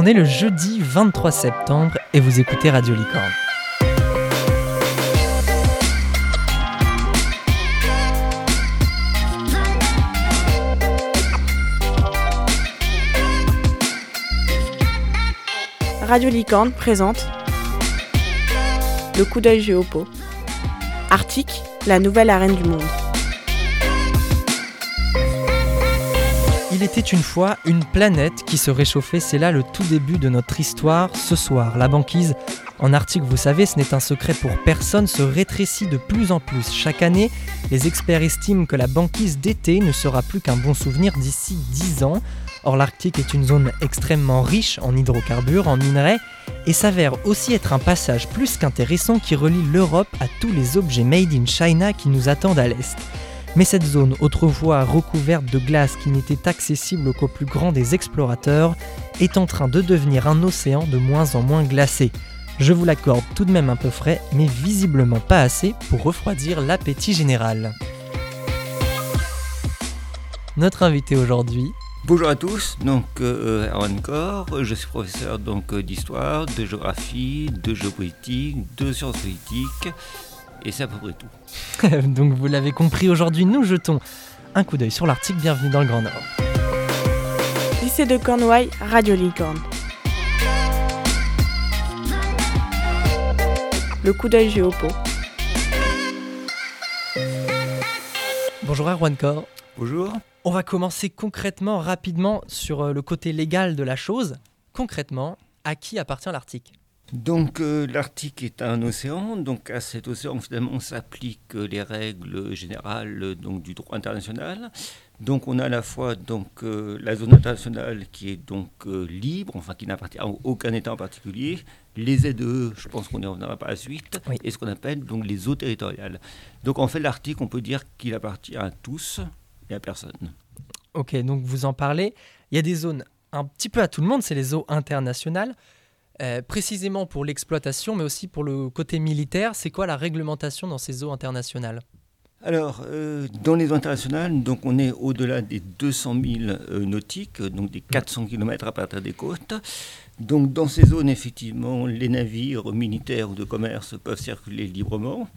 On est le jeudi 23 septembre et vous écoutez Radio Licorne. Radio Licorne présente Le coup d'œil géopo. Arctique, la nouvelle arène du monde. Il était une fois une planète qui se réchauffait, c'est là le tout début de notre histoire. Ce soir, la banquise en Arctique, vous savez, ce n'est un secret pour personne, se rétrécit de plus en plus. Chaque année, les experts estiment que la banquise d'été ne sera plus qu'un bon souvenir d'ici 10 ans. Or, l'Arctique est une zone extrêmement riche en hydrocarbures, en minerais, et s'avère aussi être un passage plus qu'intéressant qui relie l'Europe à tous les objets made in China qui nous attendent à l'est. Mais cette zone, autrefois recouverte de glace qui n'était accessible qu'aux plus grands des explorateurs, est en train de devenir un océan de moins en moins glacé. Je vous l'accorde tout de même un peu frais, mais visiblement pas assez pour refroidir l'appétit général. Notre invité aujourd'hui, Bonjour à tous, donc euh, Kor, je suis professeur d'histoire, de géographie, de géopolitique, de sciences politiques, et c'est à peu près tout. donc vous l'avez compris, aujourd'hui nous jetons un coup d'œil sur l'Arctique, bienvenue dans le Grand Nord. Lycée de Cornouailles, Radio Licorne. Le coup d'œil géopo. Bonjour Erwan Kor. Bonjour. On va commencer concrètement, rapidement, sur euh, le côté légal de la chose. Concrètement, à qui appartient l'Arctique Donc euh, l'Arctique est un océan, donc à cet océan finalement s'appliquent les règles générales donc, du droit international. Donc on a à la fois donc, euh, la zone internationale qui est donc euh, libre, enfin qui n'appartient à aucun État en particulier, les ZE, je pense qu'on y reviendra par la suite, Oui. et ce qu'on appelle donc les eaux territoriales. Donc en fait l'Arctique, on peut dire qu'il appartient à tous et à personne. Ok, donc vous en parlez. Il y a des zones un petit peu à tout le monde, c'est les eaux internationales. Euh, précisément pour l'exploitation, mais aussi pour le côté militaire, c'est quoi la réglementation dans ces eaux internationales? Alors, euh, dans les eaux internationales, donc on est au-delà des 200 000 euh, nautiques, donc des 400 km à partir des côtes. Donc, dans ces zones, effectivement, les navires militaires ou de commerce peuvent circuler librement.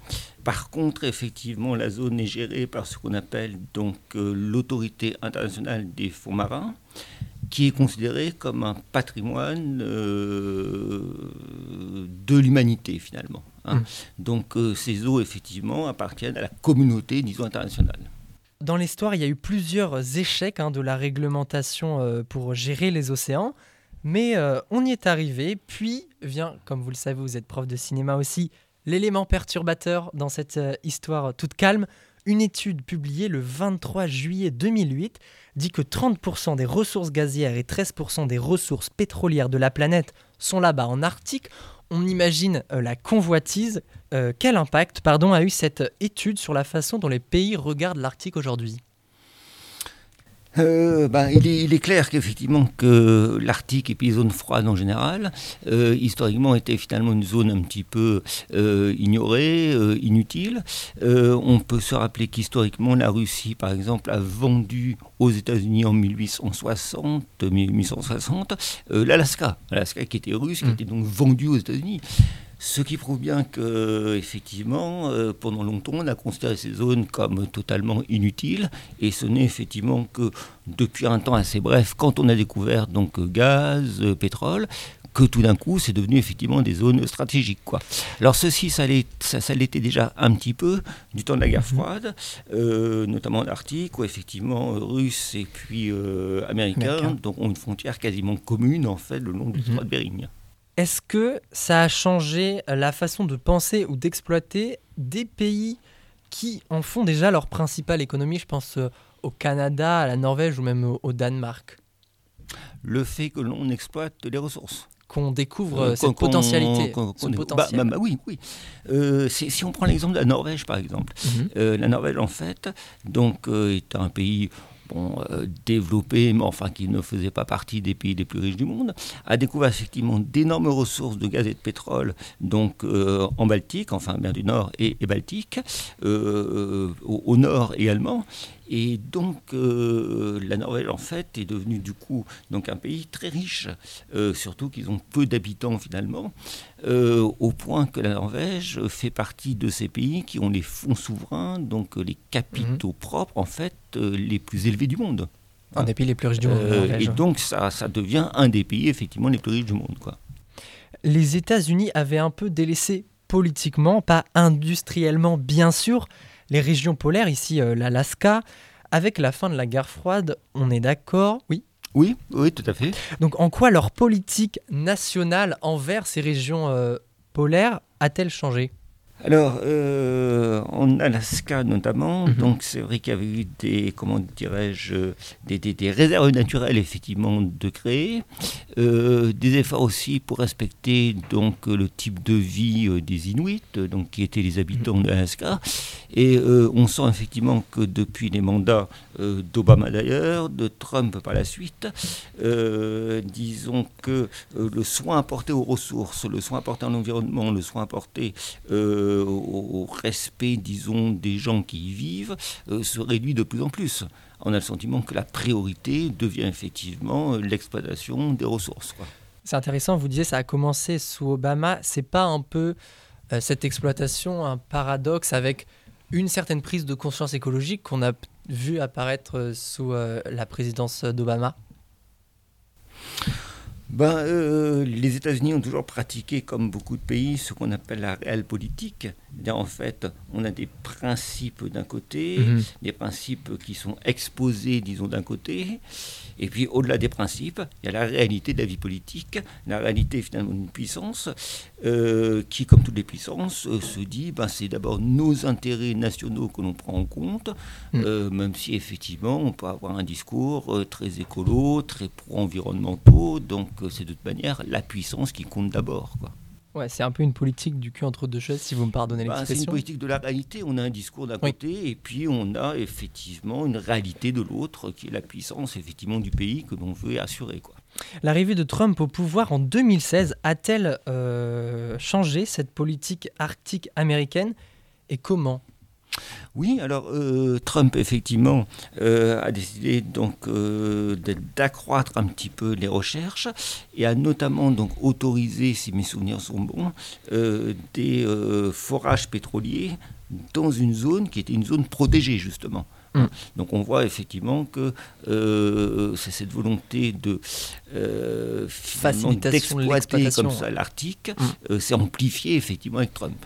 Par contre, effectivement, la zone est gérée par ce qu'on appelle donc l'autorité internationale des fonds marins, qui est considérée comme un patrimoine euh, de l'humanité finalement. hein. Mm. Donc, euh, ces eaux, effectivement, appartiennent à la communauté, disons, internationale. Dans l'histoire, il y a eu plusieurs échecs hein, de la réglementation euh, pour gérer les océans, mais on y est arrivé. Puis vient, comme vous le savez, vous êtes prof de cinéma aussi, l'élément perturbateur dans cette histoire toute calme. Une étude publiée le 23 juillet 2008 dit que 30% des ressources gazières et 13% des ressources pétrolières de la planète sont là-bas en Arctique. On imagine euh, la convoitise. Euh, quel impact pardon, a eu cette étude sur la façon dont les pays regardent l'Arctique aujourd'hui? Euh, ben, il, est, il est clair qu'effectivement que l'Arctique et puis les zones froides en général, euh, historiquement était finalement une zone un petit peu euh, ignorée, inutile. On peut se rappeler qu'historiquement la Russie, par exemple, a vendu aux États-Unis en 1860, 1860 euh, l'Alaska, l'Alaska qui était russe, qui Mm. était donc vendu aux États-Unis. Ce qui prouve bien que, effectivement, euh, pendant longtemps, on a considéré ces zones comme totalement inutiles. Et ce n'est effectivement que depuis un temps assez bref, quand on a découvert donc gaz, euh, pétrole, que tout d'un coup, c'est devenu effectivement des zones stratégiques. Quoi. Alors ceci, ça l'est- ça, ça l'était déjà un petit peu du temps de la guerre froide, euh, notamment en Arctique, où effectivement, euh, Russes et puis euh, Américains donc, ont une frontière quasiment commune, en fait, le long du Mhm. détroit de Bering. Est-ce que ça a changé la façon de penser ou d'exploiter des pays qui en font déjà leur principale économie Je pense euh, au Canada, à la Norvège ou même au, Danemark, Le fait que l'on exploite les ressources. qu'on découvre Euh, cette potentialité. ce potentiel. bah, bah, oui, oui. Euh, si on prend l'exemple de la Norvège, par exemple, Mhm. euh, la Norvège, en fait, donc, est un pays bon, euh, développé, mais enfin qui ne faisait pas partie des pays les plus riches du monde, a découvert effectivement d'énormes ressources de gaz et de pétrole, donc euh, en Baltique, enfin mer du Nord et, Baltique, euh, au nord également. Et donc, la Norvège, en fait, est devenue du coup donc, un pays très riche, surtout qu'ils ont peu d'habitants finalement, au point que la Norvège fait partie de ces pays qui ont les fonds souverains, donc les capitaux mhm. propres, en fait, les plus élevés du monde. Un des pays les plus riches du monde. et donc, ça, ça devient un des pays, effectivement, les plus riches du monde. Quoi les États-Unis avaient un peu délaissé politiquement, pas industriellement bien sûr, les régions polaires, ici euh, l'Alaska. Avec la fin de la guerre froide, on est d'accord? Oui Oui, oui, tout à fait. Donc en quoi leur politique nationale envers ces régions euh, polaires a-t-elle changé? Alors, euh, en Alaska notamment, mhm. donc c'est vrai qu'il y avait eu des, comment dirais-je, des, réserves naturelles effectivement de créer, euh, des efforts aussi pour respecter donc le type de vie euh, des Inuits, donc qui étaient les habitants mhm. de l'Alaska, et on sent effectivement que depuis les mandats d'Obama d'ailleurs, de Trump par la suite, disons que le soin apporté aux ressources, le soin apporté à l'environnement, le soin apporté euh, au, respect, disons, des gens qui y vivent, euh, se réduit de plus en plus. On a le sentiment que la priorité devient effectivement l'exploitation des ressources. C'est intéressant, vous disiez ça a commencé sous Obama. C'est pas un peu euh, cette exploitation un paradoxe avec une certaine prise de conscience écologique qu'on a vu apparaître sous la présidence d'Obama? Ben, euh, Les États-Unis ont toujours pratiqué, comme beaucoup de pays, ce qu'on appelle la réelle politique. En fait, on a des principes d'un côté, mhm. des principes qui sont exposés, disons, d'un côté, et puis au-delà des principes, il y a la réalité de la vie politique, la réalité finalement d'une puissance, euh, qui, comme toutes les puissances, euh, se dit, ben, c'est d'abord nos intérêts nationaux que l'on prend en compte, mm. même si effectivement on peut avoir un discours très écolo, très pro-environnementaux, donc c'est de toute manière la puissance qui compte d'abord. Quoi. Ouais, c'est un peu une politique du cul entre deux chaises, si vous me pardonnez bah, l'expression. c'est une politique de la réalité. On a un discours d'un côté, et puis on a effectivement une réalité de l'autre, qui est la puissance effectivement du pays que l'on veut assurer. Quoi. L'arrivée de Trump au pouvoir en 2016 a-t-elle euh, changé cette politique arctique américaine, et comment? Oui, alors euh, Trump effectivement euh, a décidé donc euh, d'accroître un petit peu les recherches et a notamment donc autorisé, si mes souvenirs sont bons, des forages pétroliers dans une zone qui était une zone protégée justement. Mm. Donc on voit effectivement que c'est cette volonté de euh, d'exploiter comme ça l'Arctique, mm. c'est amplifié effectivement avec Trump.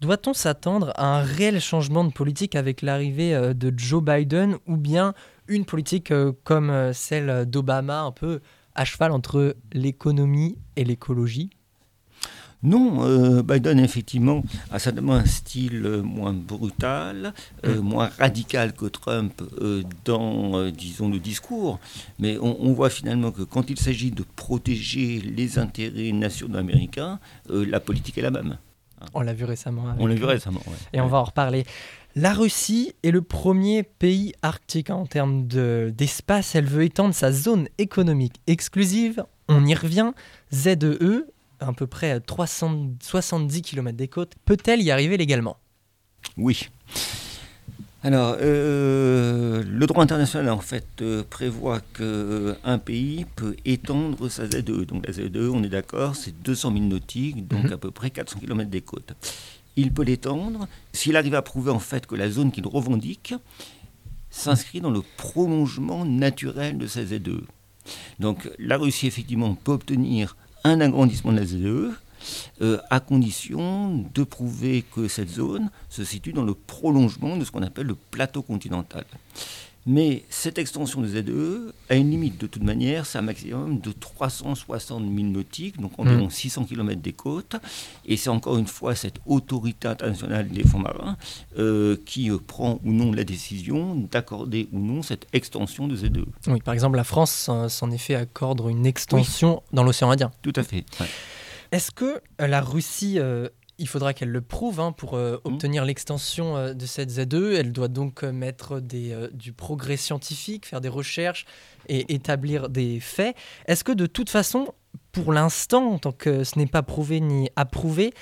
Doit-on s'attendre à un réel changement de politique avec l'arrivée euh, de Joe Biden ou bien une politique euh, comme euh, celle d'Obama, un peu à cheval entre l'économie et l'écologie? Non, Biden effectivement a certainement un style moins brutal, mm. moins radical que Trump dans, disons, le discours. Mais on, voit finalement que quand il s'agit de protéger les intérêts nationaux américains, la politique est la même. On l'a vu récemment. On l'a vu récemment, Et on va en reparler. La Russie est le premier pays arctique en termes d'espace. Elle veut étendre sa zone économique exclusive. On y revient. ZEE, à peu près 370 km des côtes, peut-elle y arriver légalement? Oui. Alors, euh, le droit international, en fait, euh, prévoit qu'un euh, pays peut étendre sa ZE. Donc, la ZE, on est d'accord, c'est 200 000 nautiques, donc mhm. à peu près 400 km des côtes. Il peut l'étendre s'il arrive à prouver, en fait, que la zone qu'il revendique s'inscrit dans le prolongement naturel de sa ZE. Donc, la Russie, effectivement, peut obtenir un agrandissement de la ZE, euh, à condition de prouver que cette zone se situe dans le prolongement de ce qu'on appelle le plateau continental. Mais cette extension de ZE a une limite de toute manière, c'est un maximum de 360 000 nautiques, donc environ 600 mmh. km des côtes. Et c'est encore une fois cette autorité internationale des fonds marins euh, qui euh, prend ou non la décision d'accorder ou non cette extension de ZE. Oui, par exemple, la France s'en est fait accordre une extension dans l'océan Indien. Tout à fait. Est-ce que euh, la Russie, euh, il faudra qu'elle le prouve hein, pour euh, mmh. obtenir l'extension de cette ZE Elle doit donc mettre des, du progrès scientifique, faire des recherches et établir des faits. Est-ce que de toute façon, pour l'instant, tant que ce n'est pas prouvé ni approuvé,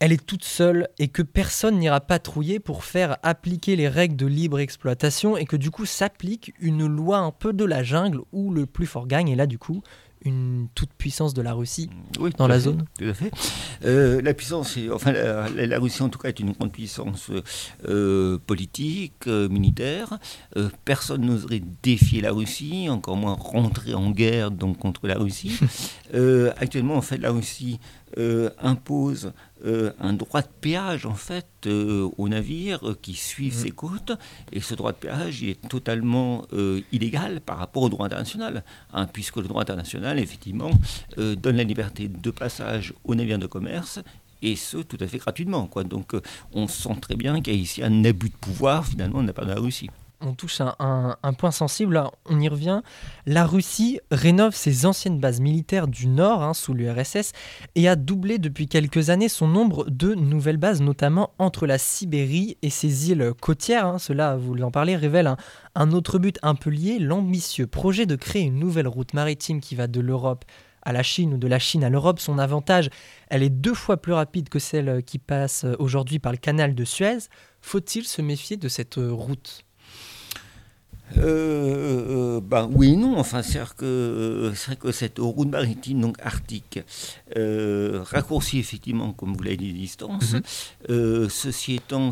elle est toute seule et que personne n'ira patrouiller pour faire appliquer les règles de libre exploitation et que du coup s'applique une loi un peu de la jungle où le plus fort gagne et là du coup une toute puissance de la Russie oui, dans la fait, zone Tout à fait. Euh, la puissance, est, enfin la, la, Russie en tout cas est une grande puissance euh, politique, euh, militaire. Personne n'oserait défier la Russie, encore moins rentrer en guerre donc contre la Russie. Actuellement, en fait, la Russie euh, impose euh, un droit de péage en fait euh, aux navires qui suivent mmh. ses côtes et ce droit de péage il est totalement illégal par rapport au droit international hein, puisque le droit international effectivement donne la liberté de passage aux navires de commerce et ce tout à fait gratuitement quoi. donc on sent très bien qu'il y a ici un abus de pouvoir finalement de la part de la Russie on touche à un, point sensible, on y revient. La Russie rénove ses anciennes bases militaires du Nord, hein, sous l'URSS, et a doublé depuis quelques années son nombre de nouvelles bases, notamment entre la Sibérie et ses îles côtières. Hein. Cela, vous en parlez, révèle un, un autre but un peu lié, l'ambitieux projet de créer une nouvelle route maritime qui va de l'Europe à la Chine ou de la Chine à l'Europe, son avantage, elle est deux fois plus rapide que celle qui passe aujourd'hui par le canal de Suez. Faut-il se méfier de cette route? Euh, euh, ben oui et non. Enfin, c'est que, vrai que cette route maritime donc arctique euh, raccourcit effectivement, comme vous l'avez dit, les distances. Mm -hmm. ceci étant,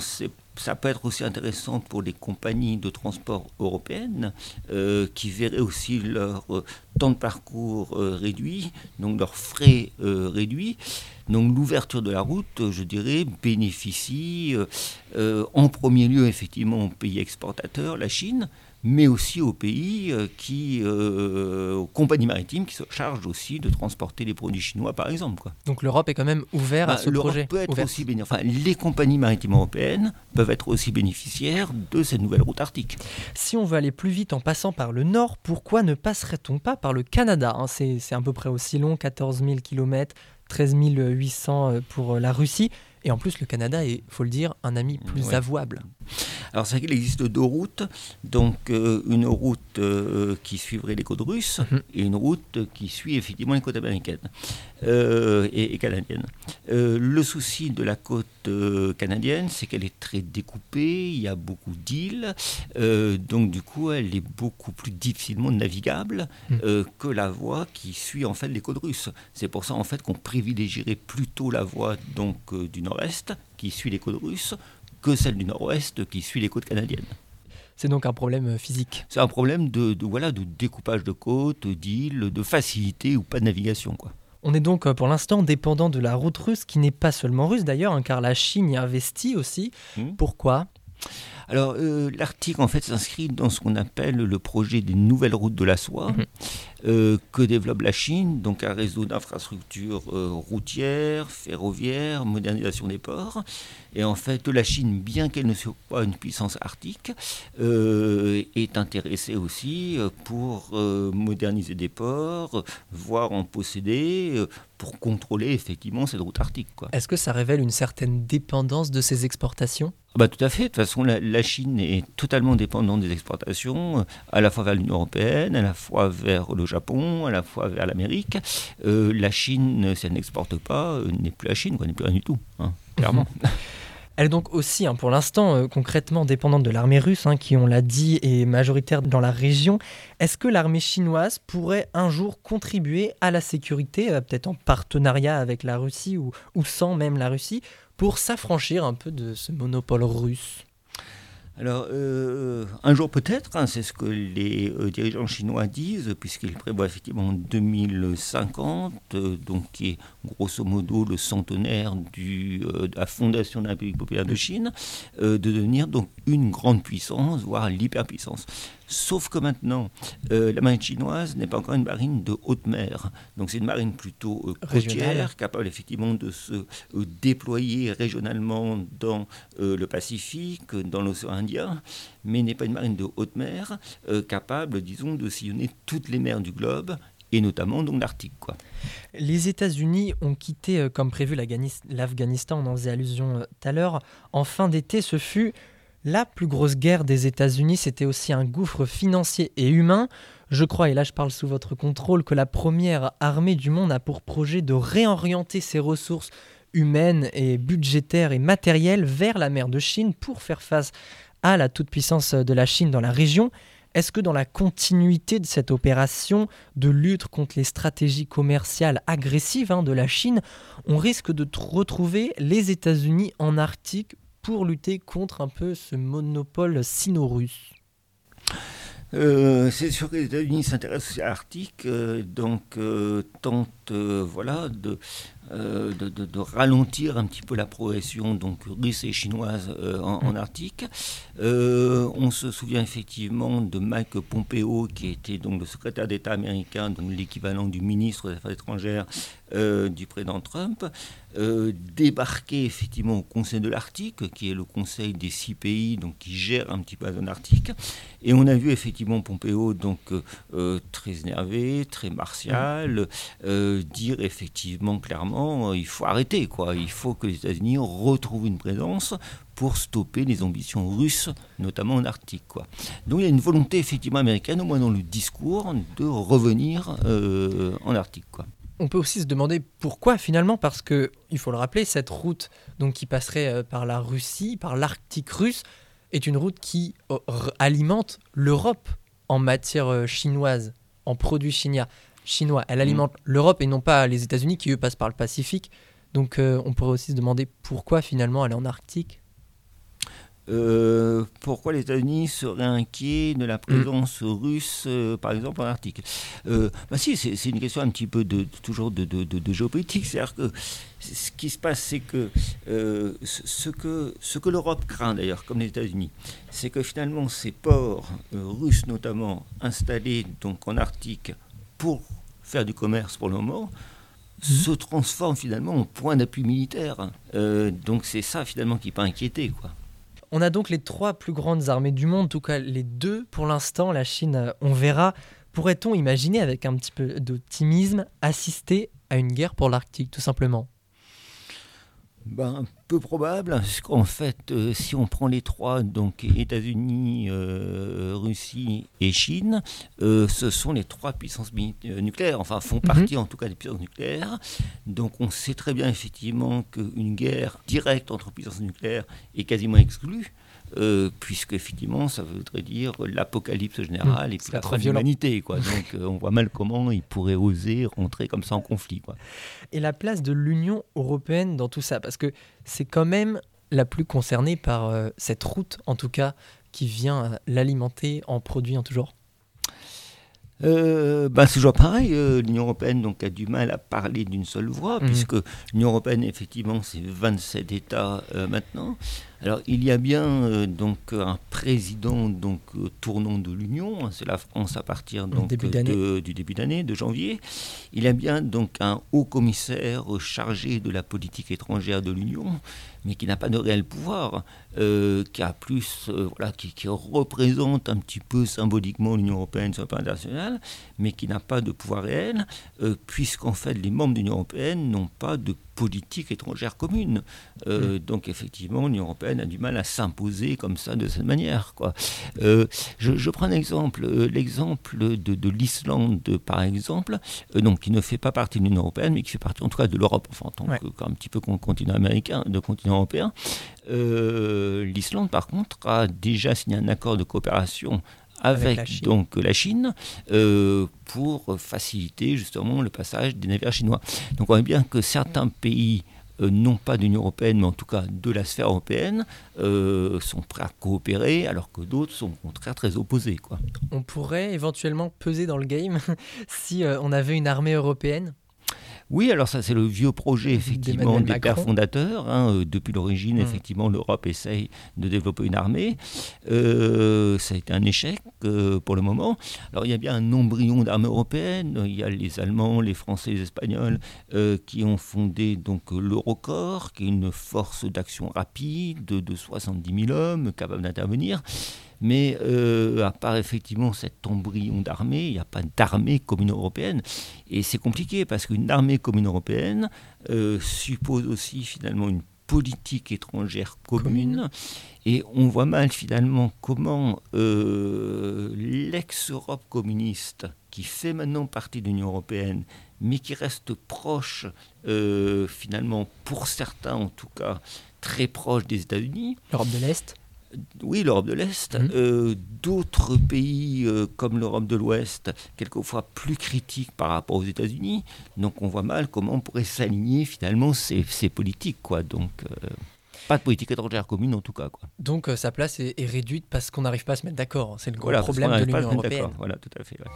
ça peut être aussi intéressant pour les compagnies de transport européennes euh, qui verraient aussi leur euh, temps de parcours euh, réduit, donc leurs frais réduits. Donc l'ouverture de la route, je dirais, bénéficie en premier lieu effectivement au pays exportateur, la Chine, mais aussi aux pays euh, qui, euh, aux compagnies maritimes qui se chargent aussi de transporter les produits chinois, par exemple. Quoi. Donc l'Europe est quand même ouverte à ce projet. Peut être aussi enfin, les compagnies maritimes européennes peuvent être aussi bénéficiaires de cette nouvelle route arctique. Si on veut aller plus vite en passant par le nord, pourquoi ne passerait-on pas par le Canada hein? C'est à peu près aussi long, 14 000 km, 13 800 pour la Russie. Et en plus, le Canada est, faut le dire, un ami plus Ouais. avouable. Alors c'est vrai qu'il existe deux routes, donc euh, une route euh, qui suivrait les côtes russes Mhm. et une route qui suit effectivement les côtes américaines euh, et, et canadiennes. Le souci de la côte canadienne, c'est qu'elle est très découpée, il y a beaucoup d'îles, donc du coup elle est beaucoup plus difficilement navigable Mhm. que la voie qui suit en fait les côtes russes. C'est pour ça en fait qu'on privilégierait plutôt la voie donc du nord-est qui suit les côtes russes que celle du nord-ouest qui suit les côtes canadiennes. C'est donc un problème euh, physique. C'est un problème de, de, voilà, de découpage de côtes, d'îles, de facilité ou pas de navigation. Quoi. On est donc euh, pour l'instant dépendant de la route russe, qui n'est pas seulement russe d'ailleurs, hein, car la Chine y investit aussi. Hmm. Pourquoi? Alors, euh, l'Arctique, en fait, s'inscrit dans ce qu'on appelle le projet des nouvelles routes de la soie Mhm. Euh, que développe la Chine, donc un réseau d'infrastructures euh, routières, ferroviaires, modernisation des ports. Et en fait, la Chine, bien qu'elle ne soit pas une puissance arctique, euh, est intéressée aussi pour moderniser des ports, voire en posséder, pour contrôler effectivement cette route arctique. Est-ce que ça révèle une certaine dépendance de ces exportations? Ah Bah, tout à fait. De toute façon, la, la Chine est totalement dépendante des exportations, à la fois vers l'Union européenne, à la fois vers le Japon, à la fois vers l'Amérique. Euh, la Chine, si elle n'exporte pas, euh, n'est plus la Chine, quoi, n'est plus rien du tout, hein, clairement. Elle est donc aussi, hein, pour l'instant, euh, concrètement dépendante de l'armée russe, hein, qui, on l'a dit, est majoritaire dans la région. Est-ce que l'armée chinoise pourrait un jour contribuer à la sécurité, euh, peut-être en partenariat avec la Russie ou, ou sans même la Russie, pour s'affranchir un peu de ce monopole russe? Alors, euh, un jour peut-être, hein, c'est ce que les euh, dirigeants chinois disent, puisqu'ils prévoient effectivement 2050, euh, donc qui est grosso modo le centenaire euh, de la fondation de la République populaire de Chine, euh, de devenir donc une grande puissance, voire l'hyperpuissance. Sauf que maintenant, euh, la marine chinoise n'est pas encore une marine de haute mer. Donc c'est une marine plutôt euh, côtière, capable effectivement de se euh, déployer régionalement dans le Pacifique, dans l'océan Indien, mais n'est pas une marine de haute mer, capable, disons, de sillonner toutes les mers du globe, et notamment donc l'Arctique. Quoi. Les États-Unis ont quitté, comme prévu, l'Afghanis- l'Afghanistan, on en faisait allusion tout à l'heure. En fin d'été, ce fut la plus grosse guerre des États-Unis. C'était aussi un gouffre financier et humain. Je crois, et là je parle sous votre contrôle, que la première armée du monde a pour projet de réorienter ses ressources humaines et budgétaires et matérielles vers la mer de Chine pour faire face à la toute-puissance de la Chine dans la région. Est-ce que dans la continuité de cette opération de lutte contre les stratégies commerciales agressives hein, de la Chine, on risque de retrouver les États-Unis en Arctique pour lutter contre un peu ce monopole sino-russe. Euh, c'est sûr que les États-Unis s'intéressent à l'Arctique, euh, donc euh, tentent voilà, de euh, de, ralentir un petit peu la progression donc russe et chinoise euh, en, mm. Arctique. Euh, on se souvient effectivement de Mike Pompeo qui était donc le secrétaire d'État américain, donc l'équivalent du ministre des Affaires étrangères du président Trump, débarquer effectivement au Conseil de l'Arctique, qui est le conseil des six pays donc qui gère un petit peu la zone arctique. Et on a vu effectivement Pompeo donc très énervé, très martial, dire effectivement clairement euh, il faut arrêter. Quoi. Il faut que les États-Unis retrouvent une présence pour stopper les ambitions russes, notamment en Arctique. Quoi. Donc il y a une volonté effectivement américaine, au moins dans le discours, de revenir euh, en Arctique. Quoi. On peut aussi se demander pourquoi finalement, parce que il faut le rappeler, cette route donc qui passerait euh, par la Russie, par l'Arctique russe, est une route qui alimente l'Europe en matière chinoise, en produits chinois chinois. Elle alimente mm. l'Europe et non pas les États-Unis qui, eux, passent par le Pacifique. Donc euh, on pourrait aussi se demander pourquoi finalement elle est en Arctique. Euh, pourquoi les États-Unis seraient inquiets de la mm. présence russe, euh, par exemple, en Arctique? Bah Si, c'est une question un petit peu de, toujours de, de, géopolitique. C'est-à-dire que ce qui se passe, c'est que, ce que ce que l'Europe craint d'ailleurs, comme les États-Unis, c'est que finalement ces ports russes notamment installés donc en Arctique pour faire du commerce pour le moment, mhm. se transforme finalement en point d'appui militaire. Euh, donc c'est ça finalement qui peut inquiéter. Quoi. On a donc les trois plus grandes armées du monde, en tout cas les deux pour l'instant, la Chine, on verra. Pourrait-on imaginer avec un petit peu d'optimisme assister à une guerre pour l'Arctique tout simplement? Ben, peu probable, parce qu'en fait, euh, si on prend les trois, donc États-Unis, euh, Russie et Chine, euh, ce sont les trois puissances nucléaires, enfin font mhm. partie en tout cas des puissances nucléaires. Donc on sait très bien effectivement qu'une guerre directe entre puissances nucléaires est quasiment exclue. Euh, puisque effectivement, ça voudrait dire l'apocalypse générale mmh, et puis la fin de l'humanité. Quoi. Donc, euh, on voit mal comment ils pourraient oser rentrer comme ça en conflit. Quoi. Et la place de l'Union européenne dans tout ça, parce que c'est quand même la plus concernée par euh, cette route, en tout cas, qui vient l'alimenter en produits en tout genre. Euh, bah, c'est toujours pareil. L'Union européenne donc, a du mal à parler d'une seule voix, mmh. puisque l'Union européenne, effectivement, c'est 27 États maintenant. Alors il y a bien euh, donc un président donc euh, tournant de l'Union, hein, c'est la France à partir donc, du début d'année, de janvier. Il y a bien donc un haut commissaire chargé de la politique étrangère de l'Union, mais qui n'a pas de réel pouvoir, euh, qui a plus voilà qui, représente un petit peu symboliquement l'Union européenne sur le plan international, mais qui n'a pas de pouvoir réel, puisqu'en fait les membres de l'Union européenne n'ont pas de politique étrangère commune. Mm. Donc effectivement l'Union européenne a du mal à s'imposer comme ça, de cette manière. Quoi. Euh, je, prends un exemple, euh, l'exemple de, l'Islande, par exemple, euh, donc, qui ne fait pas partie de l'Union européenne, mais qui fait partie en tout cas de l'Europe, enfin, en tant un petit peu continent américain, de continent européen. L'Islande, par contre, a déjà signé un accord de coopération avec, la donc la Chine pour faciliter justement le passage des navires chinois. Donc on voit bien que certains pays euh, non pas de l'Union européenne, mais en tout cas de la sphère européenne, euh, sont prêts à coopérer, alors que d'autres sont au contraire très opposés. Quoi. On pourrait éventuellement peser dans le game si euh, on avait une armée européenne oui, alors ça c'est le vieux projet effectivement des pères fondateurs. Hein, euh, depuis l'origine, mm. effectivement, l'Europe essaye de développer une armée. Euh, ça a été un échec euh, pour le moment. Alors il y a bien un embryon d'armée européenne. Il y a les Allemands, les Français, les Espagnols qui ont fondé donc l'Eurocorps, qui est une force d'action rapide de 70 000 hommes capables d'intervenir. Mais euh, à part effectivement cet embryon d'armée, il n'y a pas d'armée commune européenne. Et c'est compliqué parce qu'une armée commune européenne euh, suppose aussi finalement une politique étrangère commune. Et on voit mal finalement comment euh, l'ex-Europe communiste, qui fait maintenant partie de l'Union européenne, mais qui reste proche, finalement, pour certains en tout cas, très proche des États-Unis. L'Europe de l'Est oui, l'Europe de l'Est. Mhm. Euh, D'autres pays euh, comme l'Europe de l'Ouest, quelquefois plus critiques par rapport aux États-Unis. Donc on voit mal comment on pourrait s'aligner finalement ces, ces politiques. Quoi. Donc euh, pas de politique étrangère commune en tout cas. Quoi. Donc sa place est, est réduite parce qu'on n'arrive pas à se mettre d'accord. C'est le gros Voilà, problème de l'Union européenne. Voilà, tout à fait. ouais.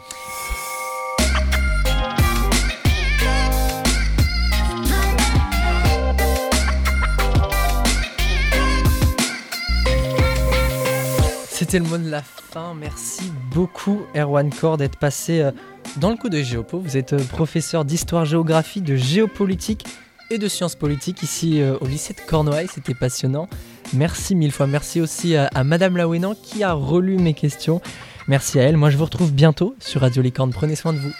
C'était le mot de la fin. Merci beaucoup, Erwan Kor, d'être passé euh, dans le coup de Géopo. Vous êtes euh, professeur d'histoire-géographie, de géopolitique et de sciences politiques ici euh, au lycée de Cornouailles. C'était passionnant. Merci mille fois. Merci aussi à, à Madame Laouénan qui a relu mes questions. Merci à elle. Moi, je vous retrouve bientôt sur Radio Licorne. Prenez soin de vous.